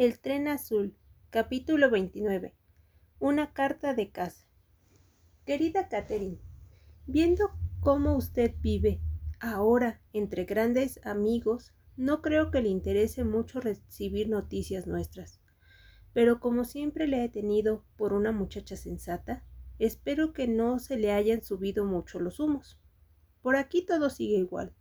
El tren azul, capítulo 29. Una carta de casa. Querida Catherine, viendo cómo usted vive ahora entre grandes amigos, no creo que le interese mucho recibir noticias nuestras. Pero como siempre le he tenido por una muchacha sensata, espero que no se le hayan subido mucho los humos. Por aquí todo sigue igual.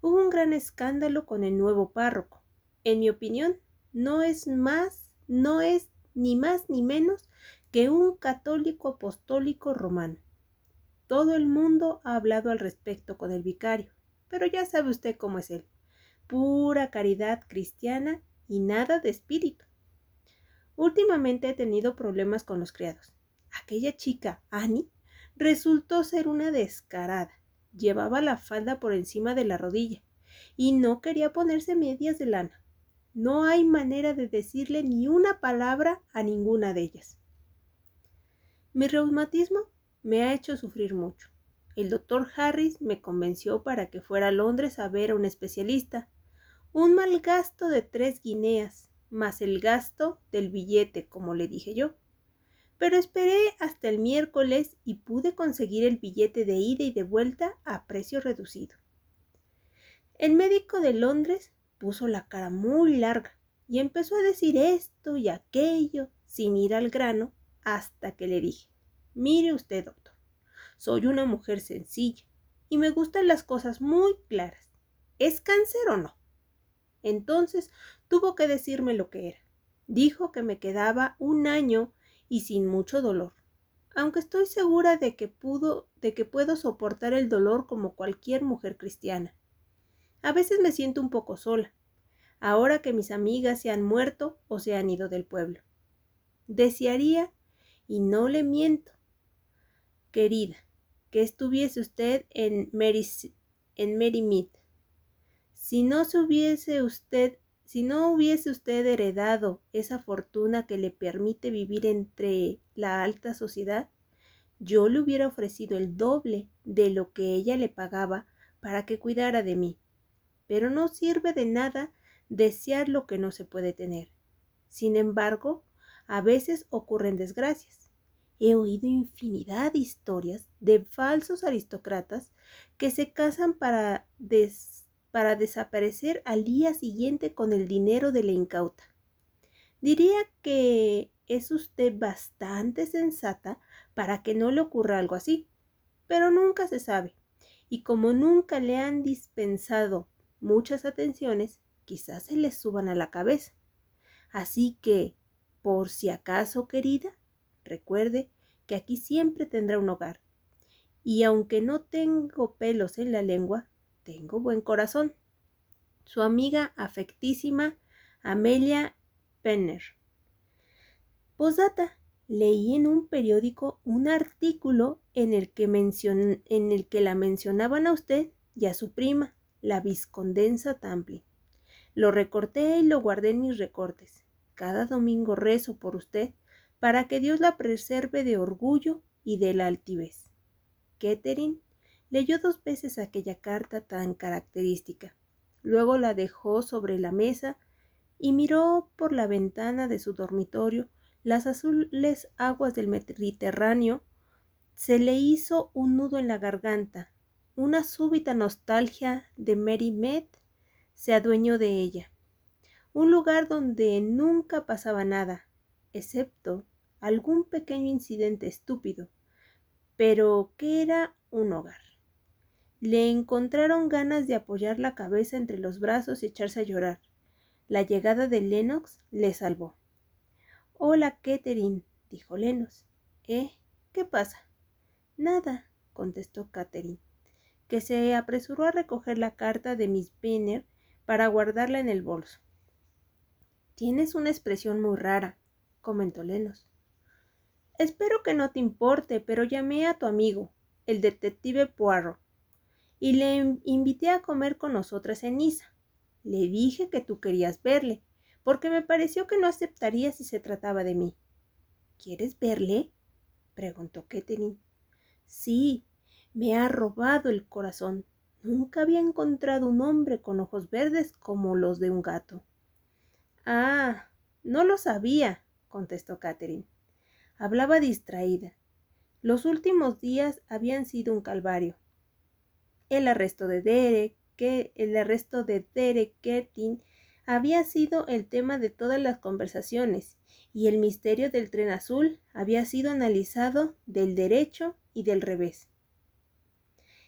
Hubo un gran escándalo con el nuevo párroco. En mi opinión, no es más, no es ni más ni menos que un católico apostólico romano. Todo el mundo ha hablado al respecto con el vicario, pero ya sabe usted cómo es él. Pura caridad cristiana y nada de espíritu. Últimamente he tenido problemas con los criados. Aquella chica, Annie, resultó ser una descarada. Llevaba la falda por encima de la rodilla y no quería ponerse medias de lana. No hay manera de decirle ni una palabra a ninguna de ellas. Mi reumatismo me ha hecho sufrir mucho. El doctor Harris me convenció para que fuera a Londres a ver a un especialista. Un mal gasto de tres guineas, más el gasto del billete, como le dije yo. Pero esperé hasta el miércoles y pude conseguir el billete de ida y de vuelta a precio reducido. El médico de Londres puso la cara muy larga y empezó a decir esto y aquello sin ir al grano hasta que le dije, mire usted, doctor, soy una mujer sencilla y me gustan las cosas muy claras. ¿Es cáncer o no? Entonces tuvo que decirme lo que era. Dijo que me quedaba un año y sin mucho dolor, aunque estoy segura de que pudo, de que puedo soportar el dolor como cualquier mujer cristiana. A veces me siento un poco sola, ahora que mis amigas se han muerto o se han ido del pueblo. Desearía, y no le miento, querida, que estuviese usted en Mary, Mead. Si no se hubiese usted si no hubiese usted heredado esa fortuna que le permite vivir entre la alta sociedad, yo le hubiera ofrecido el doble de lo que ella le pagaba para que cuidara de mí. Pero no sirve de nada desear lo que no se puede tener. Sin embargo, a veces ocurren desgracias. He oído infinidad de historias de falsos aristócratas que se casan para des para desaparecer al día siguiente con el dinero de la incauta. Diría que es usted bastante sensata para que no le ocurra algo así, pero nunca se sabe, y como nunca le han dispensado muchas atenciones, quizás se le suban a la cabeza. Así que, por si acaso, querida, recuerde que aquí siempre tendrá un hogar. Y aunque no tengo pelos en la lengua, tengo buen corazón. Su amiga afectísima Amelia Penner. Posdata. Leí en un periódico un artículo en el, que en el que la mencionaban a usted y a su prima, la viscondensa Tamplin. Lo recorté y lo guardé en mis recortes. Cada domingo rezo por usted para que Dios la preserve de orgullo y de la altivez. Kettering Leyó dos veces aquella carta tan característica. Luego la dejó sobre la mesa y miró por la ventana de su dormitorio las azules aguas del Mediterráneo. Se le hizo un nudo en la garganta. Una súbita nostalgia de Mary Mead se adueñó de ella. Un lugar donde nunca pasaba nada, excepto algún pequeño incidente estúpido, pero que era un hogar. Le encontraron ganas de apoyar la cabeza entre los brazos y echarse a llorar. La llegada de Lennox le salvó. Hola, Catherine, dijo Lennox. ¿Eh? ¿Qué pasa? Nada, contestó Catherine, que se apresuró a recoger la carta de Miss Benner para guardarla en el bolso. Tienes una expresión muy rara, comentó Lennox. Espero que no te importe, pero llamé a tu amigo, el detective Poirot y le invité a comer con nosotras en Niza. Le dije que tú querías verle, porque me pareció que no aceptaría si se trataba de mí. ¿Quieres verle? preguntó Ketterin. Sí, me ha robado el corazón. Nunca había encontrado un hombre con ojos verdes como los de un gato. Ah, No lo sabía, contestó Catherine. Hablaba distraída. Los últimos días habían sido un calvario. El arresto de Derek, el arresto de Derek Ketting había sido el tema de todas las conversaciones y el misterio del tren azul había sido analizado del derecho y del revés.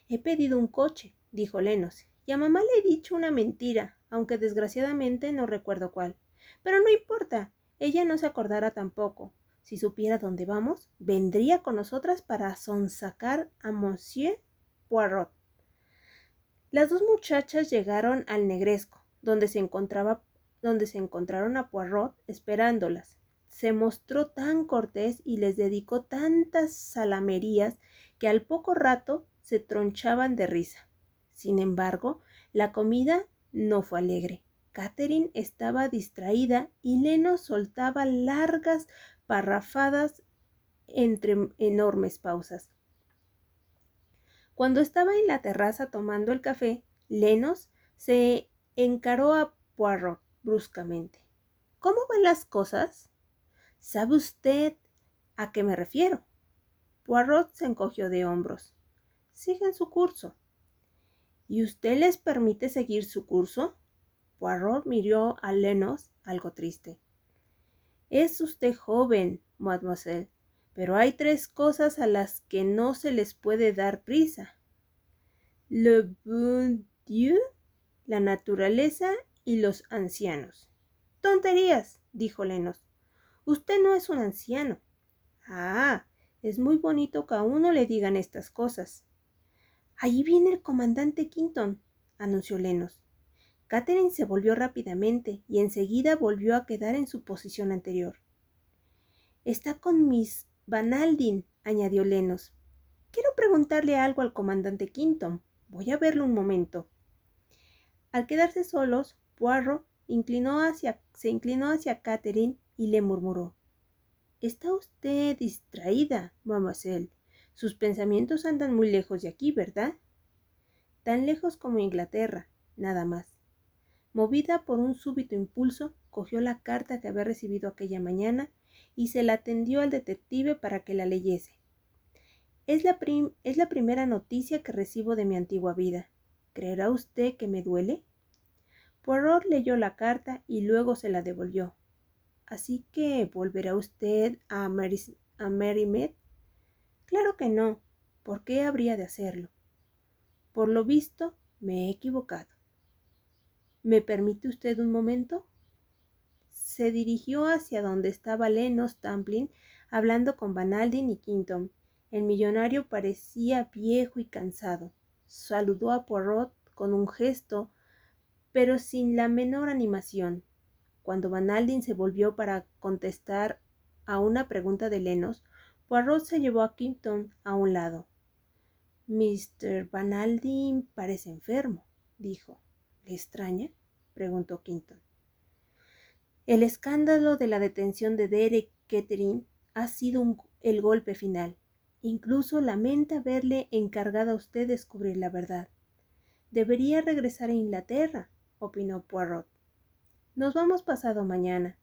He pedido un coche, dijo Lenos, y a mamá le he dicho una mentira, aunque desgraciadamente no recuerdo cuál. Pero no importa, ella no se acordará tampoco. Si supiera dónde vamos, vendría con nosotras para sonsacar a Monsieur Poirot. Las dos muchachas llegaron al negresco, donde se encontraba donde se encontraron a Poirot esperándolas. Se mostró tan cortés y les dedicó tantas salamerías que al poco rato se tronchaban de risa. Sin embargo, la comida no fue alegre. Catherine estaba distraída y Leno soltaba largas parrafadas entre enormes pausas. Cuando estaba en la terraza tomando el café, Lenos se encaró a Poirot bruscamente. ¿Cómo van las cosas? ¿Sabe usted a qué me refiero? Poirot se encogió de hombros. Siguen su curso. ¿Y usted les permite seguir su curso? Poirot miró a Lenos algo triste. Es usted joven, mademoiselle, pero hay tres cosas a las que no se les puede dar prisa. Le bon Dieu, la naturaleza y los ancianos. Tonterías, dijo Lenos. Usted no es un anciano. Ah, es muy bonito que a uno le digan estas cosas. Allí viene el comandante Quinton, anunció Lenos. Catherine se volvió rápidamente y enseguida volvió a quedar en su posición anterior. Está con Miss Van Aldin, añadió Lenos. Quiero preguntarle algo al comandante Quinton. Voy a verlo un momento. Al quedarse solos, Poirot se inclinó hacia Catherine y le murmuró Está usted distraída, mademoiselle. Sus pensamientos andan muy lejos de aquí, ¿verdad? Tan lejos como Inglaterra, nada más. Movida por un súbito impulso, cogió la carta que había recibido aquella mañana y se la tendió al detective para que la leyese. Es la, es la primera noticia que recibo de mi antigua vida. ¿Creerá usted que me duele? Poirot leyó la carta y luego se la devolvió. Así que volverá usted a, Mary, a Claro que no. ¿Por qué habría de hacerlo? Por lo visto, me he equivocado. ¿Me permite usted un momento? se dirigió hacia donde estaba Lenos Tamplin hablando con Van Alden y Quinton. El millonario parecía viejo y cansado. Saludó a Poirot con un gesto, pero sin la menor animación. Cuando Van Alden se volvió para contestar a una pregunta de Lenos, Poirot se llevó a Quinton a un lado. Mr. Van Alden parece enfermo, dijo. ¿Le extraña? preguntó Quinton. El escándalo de la detención de Derek Kettering ha sido el golpe final. Incluso lamenta haberle encargado a usted descubrir la verdad. Debería regresar a Inglaterra, opinó Poirot. Nos vamos pasado mañana.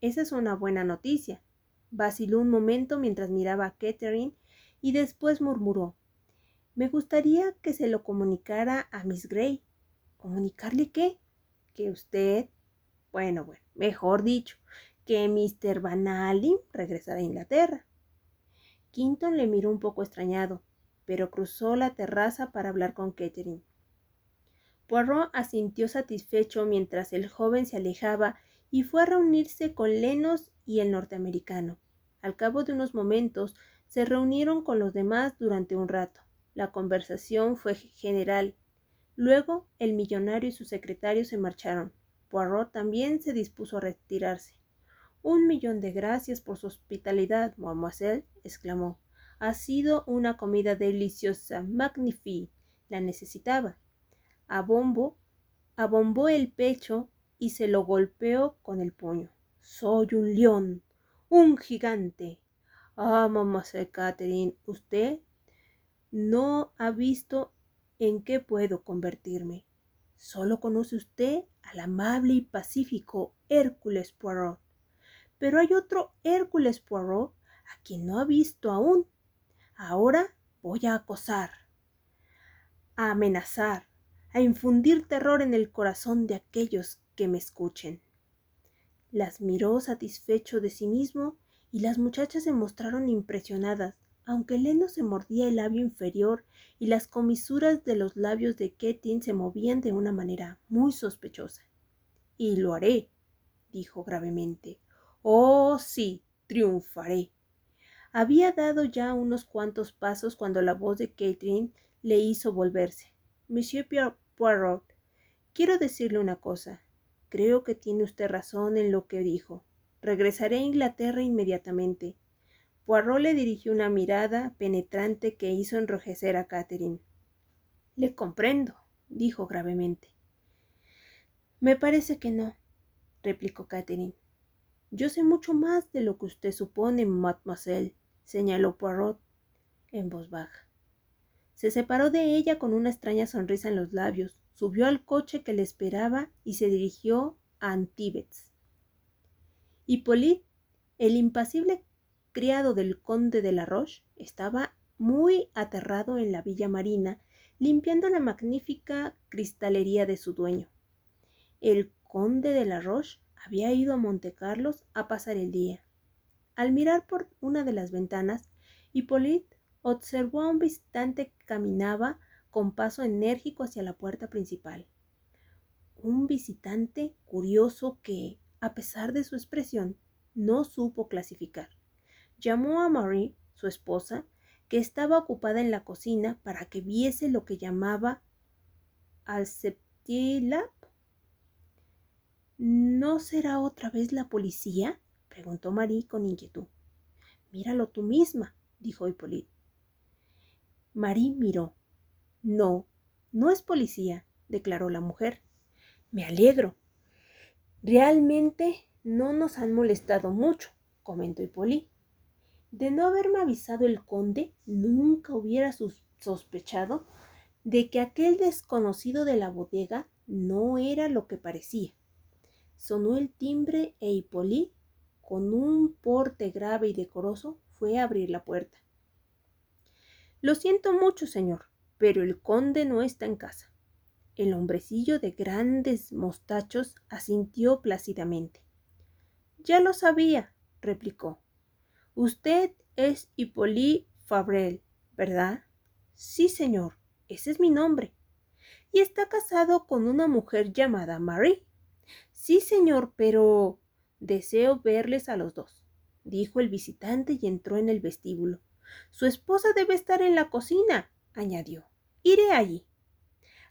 Esa es una buena noticia. Vaciló un momento mientras miraba a Kettering y después murmuró. Me gustaría que se lo comunicara a Miss Gray. ¿Comunicarle qué? Que usted. Bueno, bueno mejor dicho, que Mr. Van Allen regresara a Inglaterra. Quinton le miró un poco extrañado, pero cruzó la terraza para hablar con Catherine. Poirot asintió satisfecho mientras el joven se alejaba y fue a reunirse con Lenos y el norteamericano. Al cabo de unos momentos se reunieron con los demás durante un rato. La conversación fue general. Luego el millonario y su secretario se marcharon. Poirot también se dispuso a retirarse. Un millón de gracias por su hospitalidad, mademoiselle, exclamó. Ha sido una comida deliciosa, magnífica. La necesitaba. Abombo abombó el pecho y se lo golpeó con el puño. Soy un león, un gigante. Ah, mademoiselle Catherine, usted no ha visto en qué puedo convertirme. Solo conoce usted al amable y pacífico Hércules Poirot. Pero hay otro Hércules Poirot a quien no ha visto aún. Ahora voy a acosar, a amenazar, a infundir terror en el corazón de aquellos que me escuchen. Las miró satisfecho de sí mismo y las muchachas se mostraron impresionadas, aunque Leno se mordía el labio inferior y las comisuras de los labios de Ketin se movían de una manera muy sospechosa. Y lo haré, dijo gravemente. Oh, sí, triunfaré. Había dado ya unos cuantos pasos cuando la voz de Catherine le hizo volverse. Monsieur Poirot, quiero decirle una cosa. Creo que tiene usted razón en lo que dijo. Regresaré a Inglaterra inmediatamente. Poirot le dirigió una mirada penetrante que hizo enrojecer a Catherine. Le comprendo, dijo gravemente. Me parece que no, replicó Catherine. Yo sé mucho más de lo que usted supone, mademoiselle, señaló Poirot en voz baja. Se separó de ella con una extraña sonrisa en los labios, subió al coche que le esperaba y se dirigió a Antibes. Hippolyte, el impasible criado del conde de la Roche, estaba muy aterrado en la villa marina, limpiando la magnífica cristalería de su dueño. El conde de la Roche había ido a Montecarlos a pasar el día. Al mirar por una de las ventanas, Hippolyte observó a un visitante que caminaba con paso enérgico hacia la puerta principal. Un visitante curioso que, a pesar de su expresión, no supo clasificar. Llamó a Marie, su esposa, que estaba ocupada en la cocina para que viese lo que llamaba al septilap ¿No será otra vez la policía? preguntó Marie con inquietud. Míralo tú misma, dijo Hippolyte. Marie miró. No, no es policía, declaró la mujer. Me alegro. Realmente no nos han molestado mucho, comentó Hippolyte. De no haberme avisado el conde, nunca hubiera sospechado de que aquel desconocido de la bodega no era lo que parecía. Sonó el timbre e Hipólí, con un porte grave y decoroso, fue a abrir la puerta. Lo siento mucho, señor, pero el conde no está en casa. El hombrecillo de grandes mostachos asintió plácidamente. Ya lo sabía, replicó. Usted es Hippolyte Fabrel, ¿verdad? Sí, señor, ese es mi nombre. Y está casado con una mujer llamada Marie. Sí, señor, pero deseo verles a los dos, dijo el visitante y entró en el vestíbulo. Su esposa debe estar en la cocina, añadió. Iré allí.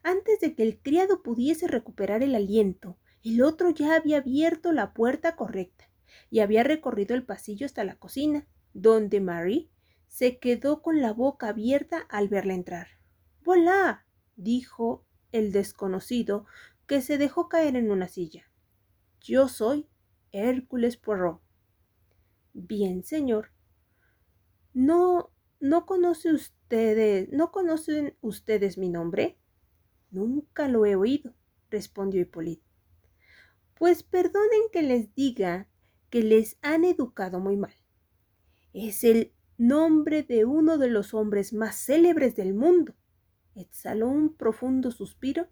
Antes de que el criado pudiese recuperar el aliento, el otro ya había abierto la puerta correcta y había recorrido el pasillo hasta la cocina, donde Marie se quedó con la boca abierta al verla entrar. ¡Volá! dijo el desconocido, que se dejó caer en una silla. Yo soy Hércules Poirot. Bien, señor. No, no conoce ustedes, no conocen ustedes mi nombre. Nunca lo he oído, respondió Hipólito. Pues perdonen que les diga que les han educado muy mal. Es el nombre de uno de los hombres más célebres del mundo. Exhaló un profundo suspiro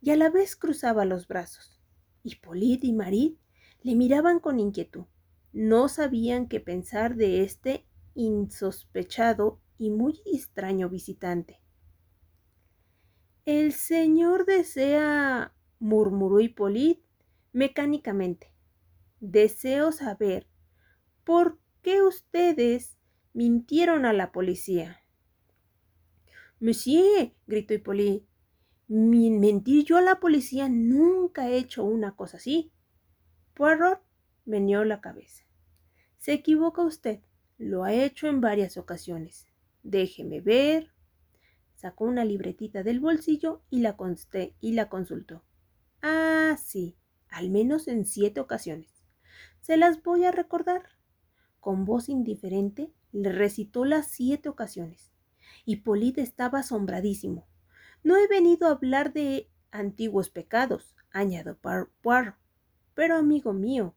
y a la vez cruzaba los brazos. Hipólito y Marit le miraban con inquietud. No sabían qué pensar de este insospechado y muy extraño visitante. El señor desea, murmuró Hipólito mecánicamente. Deseo saber por qué ustedes mintieron a la policía. Monsieur, gritó Hipólito, mentir yo a la policía nunca he hecho una cosa así. Poirot meneó la cabeza. Se equivoca usted. Lo ha hecho en varias ocasiones. Déjeme ver. Sacó una libretita del bolsillo y la, consté, y la consultó. Ah, sí, al menos en siete ocasiones. Se las voy a recordar. Con voz indiferente le recitó las siete ocasiones. Hipólito estaba asombradísimo. No he venido a hablar de antiguos pecados, añadió Poirot. Pero, amigo mío,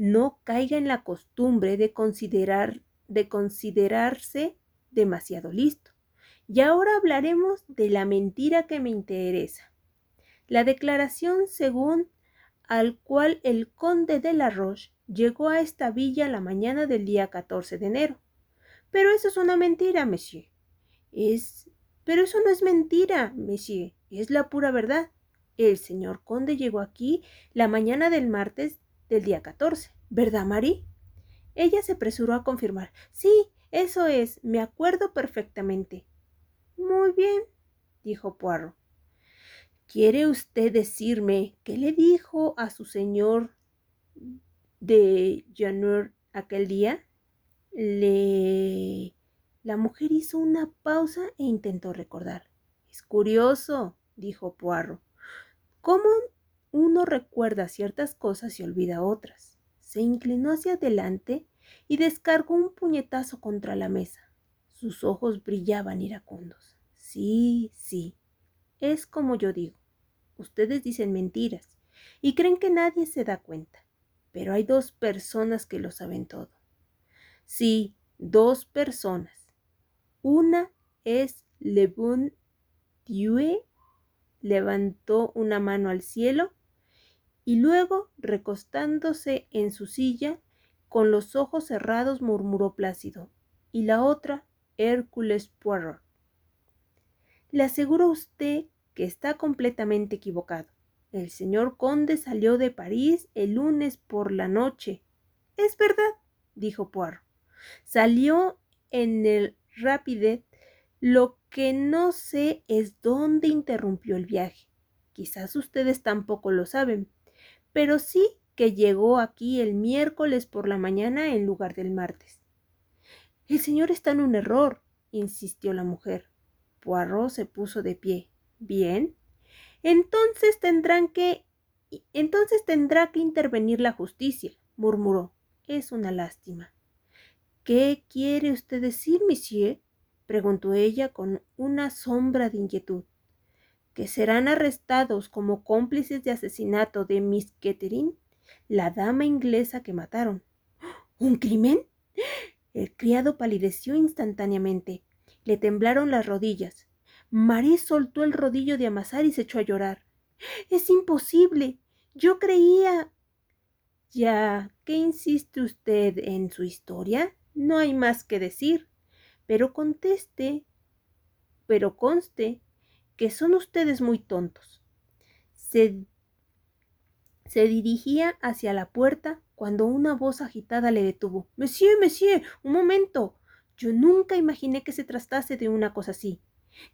no caiga en la costumbre de considerar de considerarse demasiado listo. Y ahora hablaremos de la mentira que me interesa. La declaración según al cual el conde de la Roche llegó a esta villa la mañana del día 14 de enero. Pero eso es una mentira, monsieur. Es. Pero eso no es mentira, monsieur. Es la pura verdad. El señor conde llegó aquí la mañana del martes del día 14. ¿Verdad, Marie? Ella se apresuró a confirmar. Sí, eso es. Me acuerdo perfectamente. Muy bien, dijo Poirot. ¿Quiere usted decirme qué le dijo a su señor de Janur aquel día? Le... La mujer hizo una pausa e intentó recordar. Es curioso, dijo Poirot. ¿Cómo uno recuerda ciertas cosas y olvida otras? Se inclinó hacia adelante y descargó un puñetazo contra la mesa. Sus ojos brillaban iracundos. Sí, sí, es como yo digo. Ustedes dicen mentiras y creen que nadie se da cuenta. Pero hay dos personas que lo saben todo. Sí, dos personas. Una es Le Bon Dieu, levantó una mano al cielo y luego, recostándose en su silla, con los ojos cerrados, murmuró plácido. Y la otra, Hércules Poirot. Le aseguro a usted está completamente equivocado. El señor conde salió de París el lunes por la noche. Es verdad, dijo Poirot. Salió en el Rapidet. Lo que no sé es dónde interrumpió el viaje. Quizás ustedes tampoco lo saben, pero sí que llegó aquí el miércoles por la mañana en lugar del martes. El señor está en un error, insistió la mujer. Poirot se puso de pie. Bien. Entonces tendrán que. Entonces tendrá que intervenir la justicia, murmuró. Es una lástima. ¿Qué quiere usted decir, monsieur? preguntó ella con una sombra de inquietud. Que serán arrestados como cómplices de asesinato de Miss Kettering, la dama inglesa que mataron. ¿Un crimen? El criado palideció instantáneamente. Le temblaron las rodillas. Marie soltó el rodillo de amasar y se echó a llorar. Es imposible. Yo creía. Ya, ¿qué insiste usted en su historia? No hay más que decir. Pero conteste. Pero conste que son ustedes muy tontos. Se, se dirigía hacia la puerta cuando una voz agitada le detuvo. Monsieur, monsieur, un momento. Yo nunca imaginé que se tratase de una cosa así.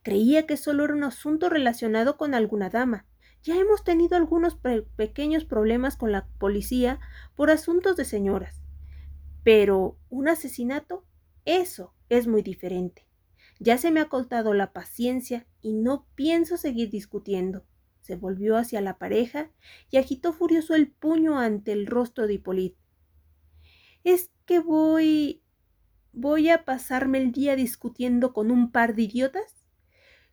Creía que solo era un asunto relacionado con alguna dama. Ya hemos tenido algunos pequeños problemas con la policía por asuntos de señoras. Pero un asesinato, eso es muy diferente. Ya se me ha cortado la paciencia y no pienso seguir discutiendo. Se volvió hacia la pareja y agitó furioso el puño ante el rostro de Hippolyte. Es que voy. voy a pasarme el día discutiendo con un par de idiotas.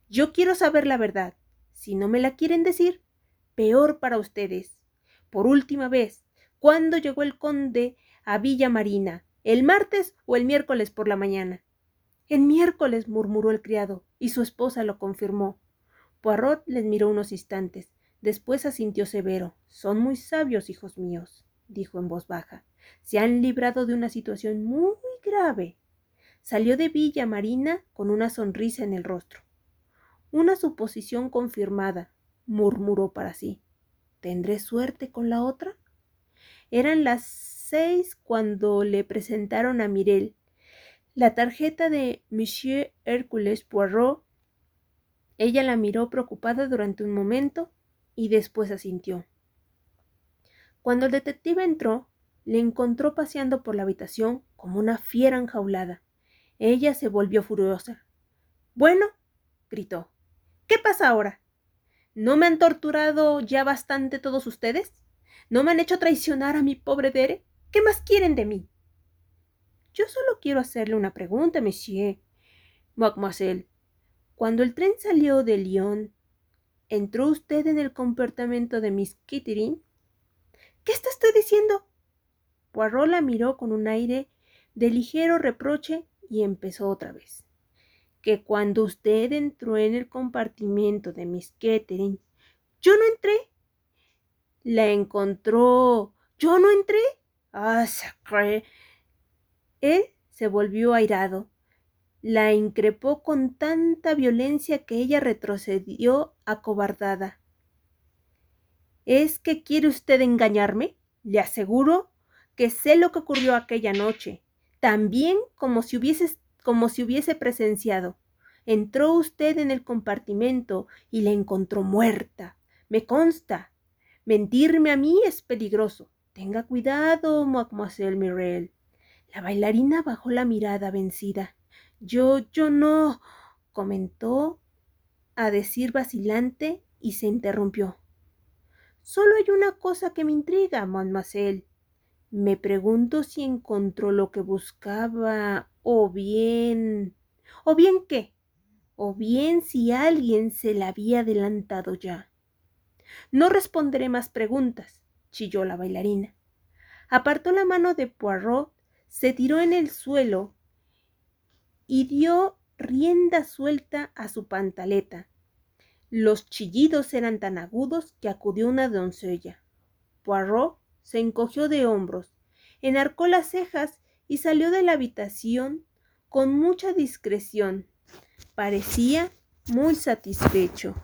Yo quiero saber la verdad. Si no me la quieren decir, peor para ustedes. Por última vez, ¿cuándo llegó el conde a Villa Marina? ¿El martes o el miércoles por la mañana? El miércoles, murmuró el criado, y su esposa lo confirmó. Poirot les miró unos instantes. Después asintió severo. Son muy sabios, hijos míos, dijo en voz baja. Se han librado de una situación muy grave. Salió de Villa Marina con una sonrisa en el rostro. Una suposición confirmada, murmuró para sí. ¿Tendré suerte con la otra? Eran las seis cuando le presentaron a Mirel la tarjeta de Monsieur Hércules Poirot. Ella la miró preocupada durante un momento y después asintió. Cuando el detective entró, le encontró paseando por la habitación como una fiera enjaulada. Ella se volvió furiosa. Bueno, gritó. ¿Qué pasa ahora? ¿No me han torturado ya bastante todos ustedes? ¿No me han hecho traicionar a mi pobre Dere? ¿Qué más quieren de mí? Yo solo quiero hacerle una pregunta, monsieur. Mademoiselle, cuando el tren salió de Lyon, ¿entró usted en el comportamiento de Miss Kittering? ¿Qué está usted diciendo? Poirot la miró con un aire de ligero reproche y empezó otra vez. Que cuando usted entró en el compartimento de Miss Kettering, yo no entré. La encontró. Yo no entré. Ah, sacré. Él se volvió airado. La increpó con tanta violencia que ella retrocedió acobardada. ¿Es que quiere usted engañarme? Le aseguro que sé lo que ocurrió aquella noche, tan bien como si hubiese, como si hubiese presenciado. Entró usted en el compartimento y la encontró muerta. Me consta. Mentirme a mí es peligroso. Tenga cuidado, mademoiselle Mirel. La bailarina bajó la mirada vencida. Yo, yo no, comentó a decir vacilante y se interrumpió. Solo hay una cosa que me intriga, mademoiselle. Me pregunto si encontró lo que buscaba o bien... ¿O bien qué? O bien si alguien se la había adelantado ya. No responderé más preguntas, chilló la bailarina. Apartó la mano de Poirot, se tiró en el suelo y dio rienda suelta a su pantaleta, los chillidos eran tan agudos que acudió una doncella. Poirot se encogió de hombros, enarcó las cejas y salió de la habitación con mucha discreción. Parecía muy satisfecho.